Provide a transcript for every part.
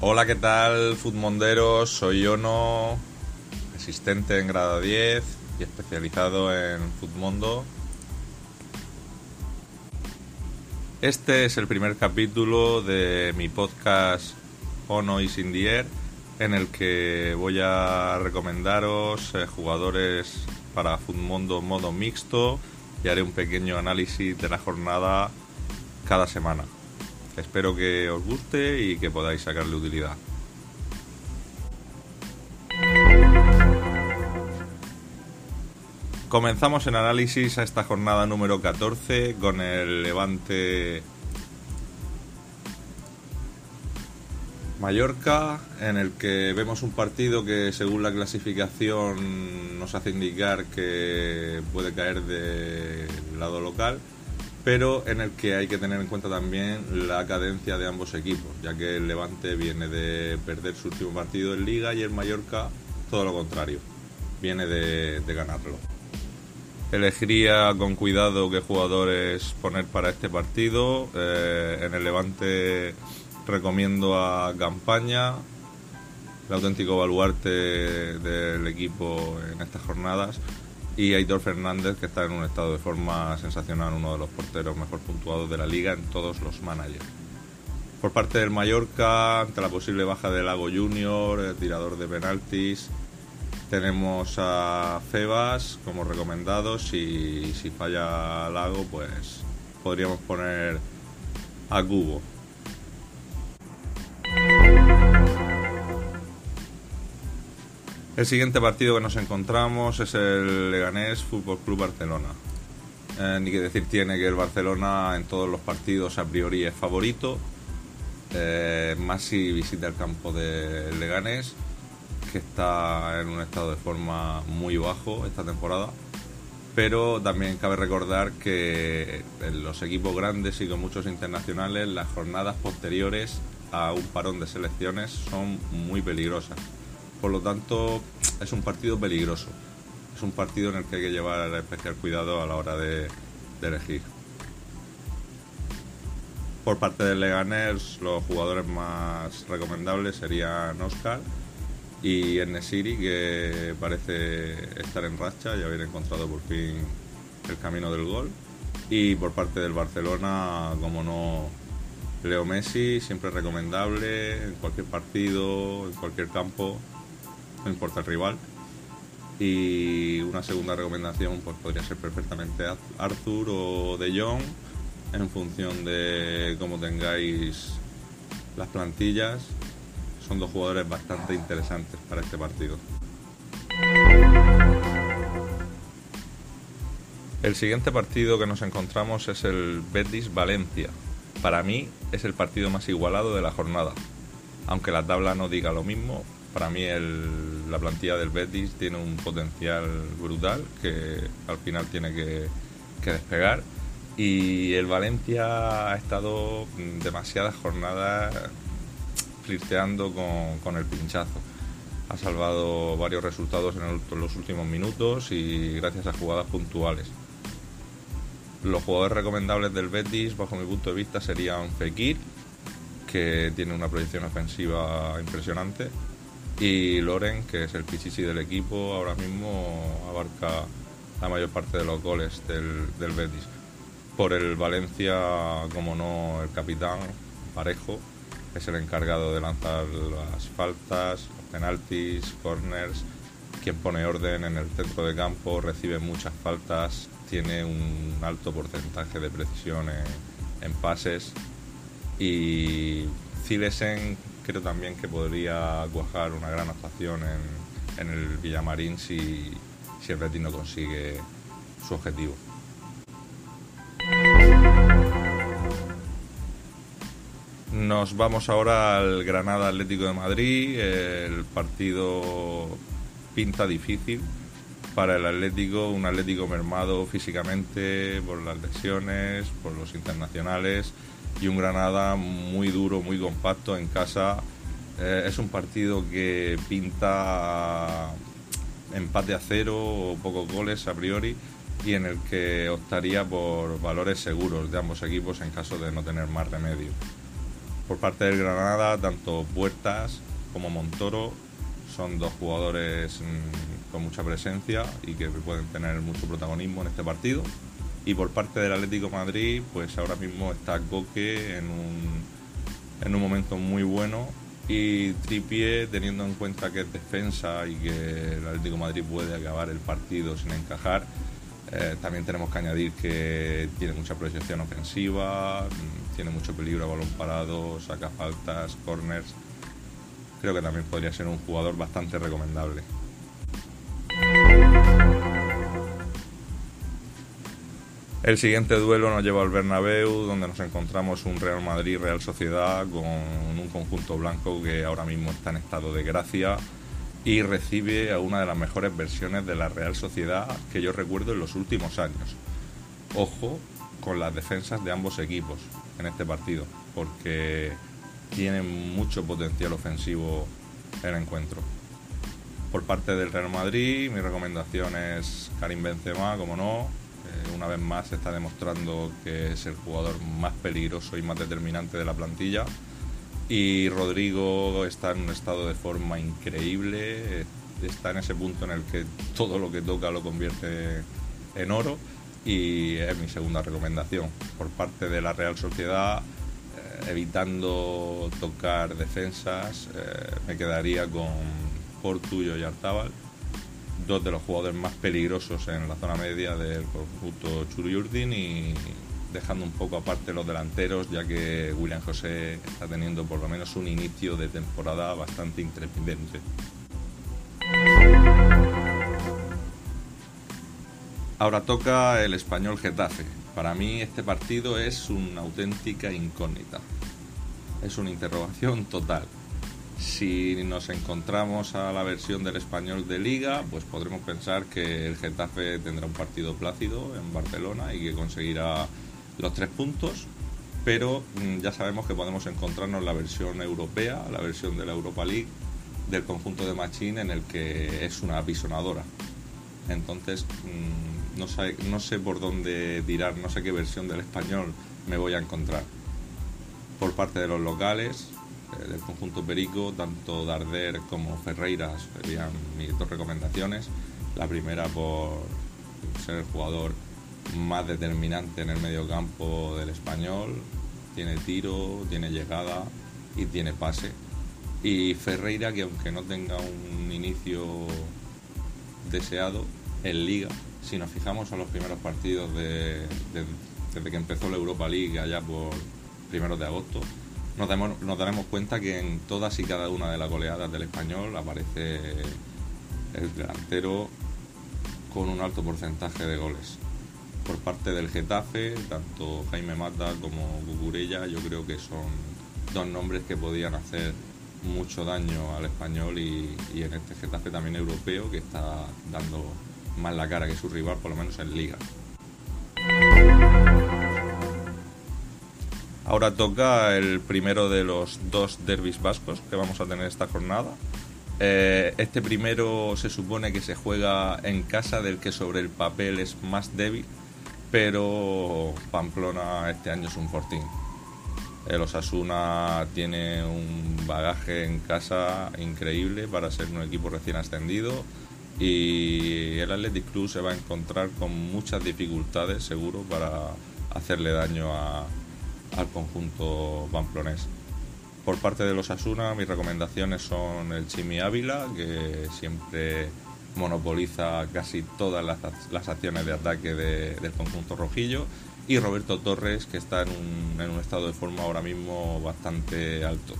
Hola, ¿qué tal, Futmonderos? Soy Ono, asistente en grado 10 y especializado en Futmundo. Este es el primer capítulo de mi podcast Ono is in the air en el que voy a recomendaros eh, jugadores para Futmundo modo mixto y haré un pequeño análisis de la jornada cada semana. Espero que os guste y que podáis sacarle utilidad. Comenzamos el análisis a esta jornada número 14 con el Levante Mallorca, en el que vemos un partido que según la clasificación nos hace indicar que puede caer del lado local, pero en el que hay que tener en cuenta también la cadencia de ambos equipos, ya que el Levante viene de perder su último partido en liga y el Mallorca todo lo contrario, viene de, ganarlo. Elegiría con cuidado qué jugadores poner para este partido. Eh, en el Levante recomiendo a Campaña, el auténtico baluarte del equipo en estas jornadas, y Aitor Fernández, que está en un estado de forma sensacional, uno de los porteros mejor puntuados de la liga en todos los managers. Por parte del Mallorca, ante la posible baja de Lago Junior, el tirador de penaltis, tenemos a Febas como recomendados y si falla Lago, pues podríamos poner a Cubo. El siguiente partido que nos encontramos es el Leganés Fútbol Club Barcelona. Eh, ni que decir tiene que el Barcelona en todos los partidos a priori es favorito, eh, más si visita el campo del Leganés, que está en un estado de forma muy bajo esta temporada. Pero también cabe recordar que en los equipos grandes y con muchos internacionales, las jornadas posteriores a un parón de selecciones son muy peligrosas por lo tanto, es un partido peligroso. Es un partido en el que hay que llevar especial cuidado a la hora de, elegir. Por parte del Leganés, los jugadores más recomendables serían Oscar y Enesiri, que parece estar en racha y haber encontrado por fin el camino del gol. Y por parte del Barcelona, como no, Leo Messi, siempre recomendable en cualquier partido, en cualquier campo no importa el rival. Y una segunda recomendación pues podría ser perfectamente Arthur o De Jong en función de cómo tengáis las plantillas. Son dos jugadores bastante interesantes para este partido. El siguiente partido que nos encontramos es el Betis Valencia. Para mí es el partido más igualado de la jornada. Aunque la tabla no diga lo mismo, para mí la plantilla del Betis tiene un potencial brutal que al final tiene que, despegar. Y el Valencia ha estado demasiadas jornadas flirteando con, el pinchazo. Ha salvado varios resultados en, los últimos minutos y gracias a jugadas puntuales. Los jugadores recomendables del Betis, bajo mi punto de vista, serían Fekir, que tiene una proyección ofensiva impresionante, y Loren, que es el pichichi del equipo, ahora mismo abarca la mayor parte de los goles del, Betis. Por el Valencia, como no, el capitán Parejo es el encargado de lanzar las faltas, los penaltis, corners, quien pone orden en el centro de campo, recibe muchas faltas, tiene un alto porcentaje de precisión en, pases y Zilesen creo también que podría cuajar una gran actuación en, el Villamarín si, si el Betis no consigue su objetivo. Nos vamos ahora al Granada Atlético de Madrid. El partido pinta difícil para el Atlético, un Atlético mermado físicamente por las lesiones, por los internacionales y un Granada muy duro, muy compacto en casa. Eh, es un partido que pinta empate a cero o pocos goles a priori y en el que optaría por valores seguros de ambos equipos en caso de no tener más remedio. Por parte del Granada, tanto Puertas como Montoro son dos jugadores mm, con mucha presencia y que pueden tener mucho protagonismo en este partido. Y por parte del Atlético Madrid, pues ahora mismo está Coque en un, en un momento muy bueno y Tripié teniendo en cuenta que es defensa y que el Atlético Madrid puede acabar el partido sin encajar. Eh, también tenemos que añadir que tiene mucha proyección ofensiva, tiene mucho peligro a balón parado, saca faltas, corners. Creo que también podría ser un jugador bastante recomendable. El siguiente duelo nos lleva al Bernabéu, donde nos encontramos un Real Madrid-Real Sociedad con un conjunto blanco que ahora mismo está en estado de gracia y recibe a una de las mejores versiones de la Real Sociedad que yo recuerdo en los últimos años. Ojo con las defensas de ambos equipos en este partido, porque tienen mucho potencial ofensivo el encuentro. Por parte del Real Madrid, mi recomendación es Karim Benzema, como no, una vez más está demostrando que es el jugador más peligroso y más determinante de la plantilla. Y Rodrigo está en un estado de forma increíble, está en ese punto en el que todo lo que toca lo convierte en oro y es mi segunda recomendación. Por parte de la Real Sociedad, eh, evitando tocar defensas, eh, me quedaría con Portuyo y Artábal dos de los jugadores más peligrosos en la zona media del conjunto Churuyurdin y dejando un poco aparte los delanteros, ya que William José está teniendo por lo menos un inicio de temporada bastante intrepidente. Ahora toca el español Getafe. Para mí este partido es una auténtica incógnita. Es una interrogación total. Si nos encontramos a la versión del español de liga, pues podremos pensar que el Getafe tendrá un partido plácido en Barcelona y que conseguirá los tres puntos, pero mm, ya sabemos que podemos encontrarnos la versión europea, la versión de la Europa League del conjunto de Machín en el que es una apisonadora. Entonces, mm, no sé, por dónde tirar, no sé qué versión del español me voy a encontrar. Por parte de los locales, del conjunto Perico, tanto Darder como Ferreira serían mis dos recomendaciones. La primera por ser el jugador más determinante en el medio campo del español, tiene tiro, tiene llegada y tiene pase. Y Ferreira, que aunque no tenga un inicio deseado en liga, si nos fijamos en los primeros partidos de, desde que empezó la Europa League allá por primeros de agosto, nos, daremos cuenta que en todas y cada una de las goleadas del español aparece el delantero con un alto porcentaje de goles. Por parte del Getafe, tanto Jaime Mata como Cucurella, yo creo que son dos nombres que podían hacer mucho daño al español y, y en este Getafe también europeo que está dando más la cara que su rival, por lo menos en liga. Ahora toca el primero de los dos derbis vascos que vamos a tener esta jornada. Eh, este primero se supone que se juega en casa del que sobre el papel es más débil, pero Pamplona este año es un fortín. El Osasuna tiene un bagaje en casa increíble para ser un equipo recién ascendido y el Athletic Club se va a encontrar con muchas dificultades seguro para hacerle daño a, al conjunto pamplonés. Por parte de los Asuna, mis recomendaciones son el Chimi Ávila, que siempre monopoliza casi todas las, acciones de ataque del conjunto rojillo, y Roberto Torres, que está en un, estado de forma ahora mismo bastante alto.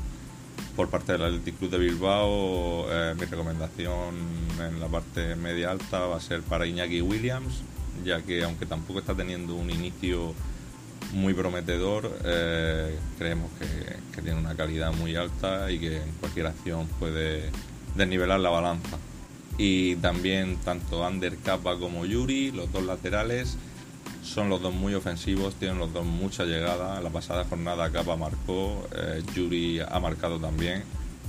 Por parte del Athletic Club de Bilbao, eh, mi recomendación en la parte media alta va a ser para Iñaki Williams, ya que aunque tampoco está teniendo un inicio muy prometedor. Eh, creemos que, tiene una calidad muy alta y que en cualquier acción puede desnivelar la balanza. Y también tanto Ander Kappa como Yuri, los dos laterales, son los dos muy ofensivos, tienen los dos mucha llegada. La pasada jornada Kappa marcó, eh, Yuri ha marcado también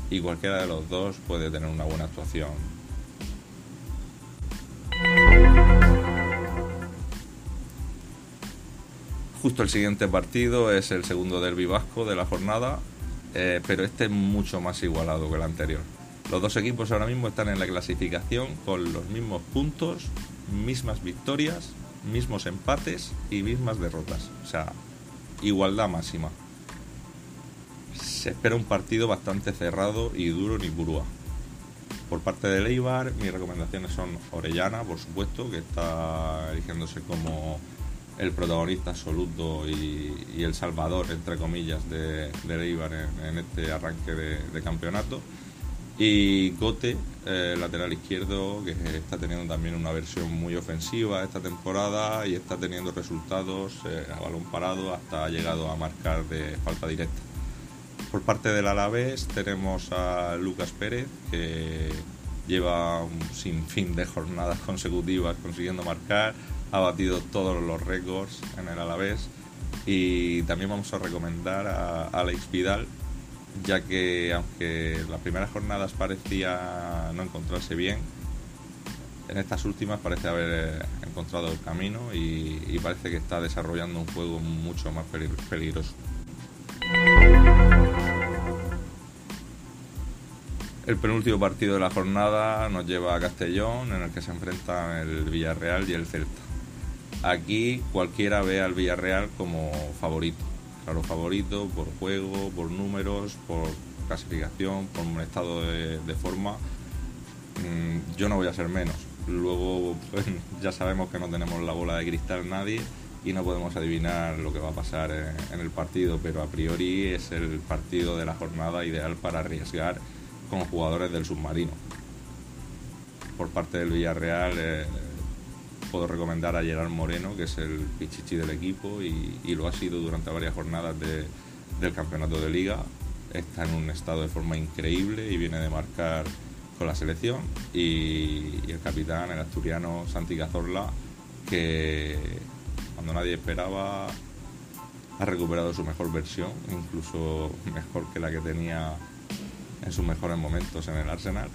y cualquiera de los dos puede tener una buena actuación. Justo el siguiente partido es el segundo derbi vasco de la jornada, eh, pero este es mucho más igualado que el anterior. Los dos equipos ahora mismo están en la clasificación con los mismos puntos, mismas victorias, mismos empates y mismas derrotas. O sea, igualdad máxima. Se espera un partido bastante cerrado y duro en Ipurúa. Por parte de Leibar, mis recomendaciones son Orellana, por supuesto, que está eligiéndose como el protagonista absoluto y, el salvador, entre comillas, de, de Leibar en, este arranque de, campeonato. Y Gote, eh, lateral izquierdo, que está teniendo también una versión muy ofensiva esta temporada y está teniendo resultados eh, a balón parado hasta ha llegado a marcar de falta directa. Por parte del Alavés tenemos a Lucas Pérez, que lleva un sinfín de jornadas consecutivas consiguiendo marcar, ha batido todos los récords en el Alavés y también vamos a recomendar a Alex Vidal, ya que aunque las primeras jornadas parecía no encontrarse bien, en estas últimas parece haber eh, encontrado el camino y, y parece que está desarrollando un juego mucho más peligroso. El penúltimo partido de la jornada nos lleva a Castellón, en el que se enfrentan el Villarreal y el Celta. Aquí cualquiera ve al Villarreal como favorito, claro, favorito por juego, por números, por clasificación, por un estado de, forma. Mm, yo no voy a ser menos. Luego pues, ya sabemos que no tenemos la bola de cristal nadie y no podemos adivinar lo que va a pasar en el partido, pero a priori es el partido de la jornada ideal para arriesgar con jugadores del submarino. Por parte del Villarreal eh, puedo recomendar a Gerard Moreno, que es el pichichi del equipo y, lo ha sido durante varias jornadas del campeonato de liga. Está en un estado de forma increíble y viene de marcar con la selección. Y, el capitán, el asturiano Santi Cazorla, que cuando nadie esperaba ha recuperado su mejor versión, incluso mejor que la que tenía en sus mejores momentos en el Arsenal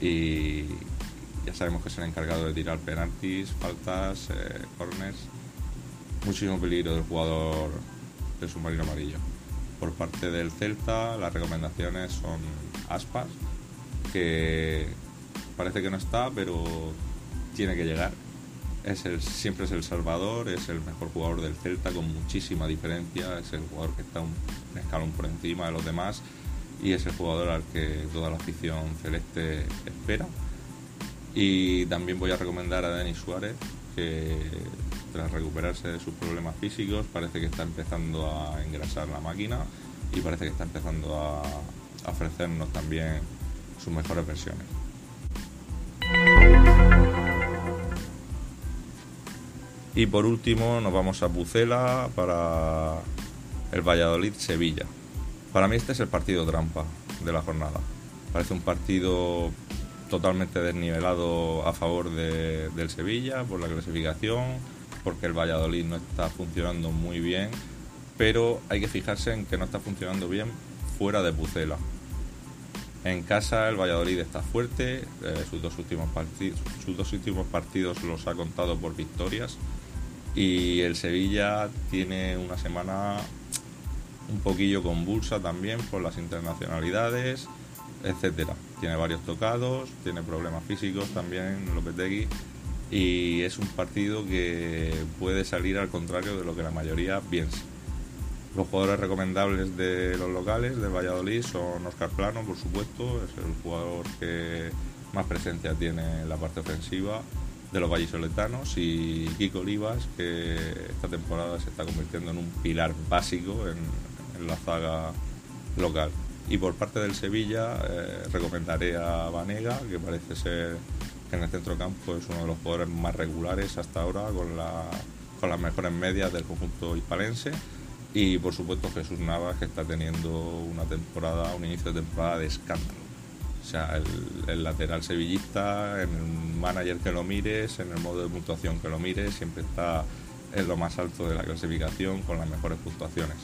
y ya sabemos que es el encargado de tirar penaltis, faltas, eh, corners. Muchísimo peligro del jugador del submarino amarillo. Por parte del Celta, las recomendaciones son Aspas, que parece que no está, pero tiene que llegar. Es el, siempre es el salvador, es el mejor jugador del Celta con muchísima diferencia, es el jugador que está un escalón por encima de los demás y es el jugador al que toda la afición celeste espera. Y también voy a recomendar a Denis Suárez, que tras recuperarse de sus problemas físicos parece que está empezando a engrasar la máquina y parece que está empezando a, ofrecernos también sus mejores versiones. Y por último nos vamos a Pucela para el Valladolid-Sevilla. Para mí este es el partido trampa de la jornada. Parece un partido totalmente desnivelado a favor del Sevilla por la clasificación, porque el Valladolid no está funcionando muy bien, pero hay que fijarse en que no está funcionando bien fuera de Pucela. En casa el Valladolid está fuerte, eh, sus, dos últimos sus dos últimos partidos los ha contado por victorias y el Sevilla tiene una semana un poquillo convulsa también por las internacionalidades, etcétera. Tiene varios tocados, tiene problemas físicos también Lopetegui y es un partido que puede salir al contrario de lo que la mayoría piensa. Los jugadores recomendables de los locales de Valladolid son Oscar Plano, por supuesto, es el jugador que más presencia tiene en la parte ofensiva de los vallisoletanos y Kiko Olivas, que esta temporada se está convirtiendo en un pilar básico en, en la zaga local. Y por parte del Sevilla eh, recomendaré a Vanega, que parece ser que en el centro campo es uno de los jugadores más regulares hasta ahora, con, la, con las mejores medias del conjunto hispalense. Y por supuesto Jesús Navas, que está teniendo una temporada, un inicio de temporada de escándalo. O sea, el, el, lateral sevillista, en el manager que lo mires, en el modo de puntuación que lo mires, siempre está en lo más alto de la clasificación con las mejores puntuaciones.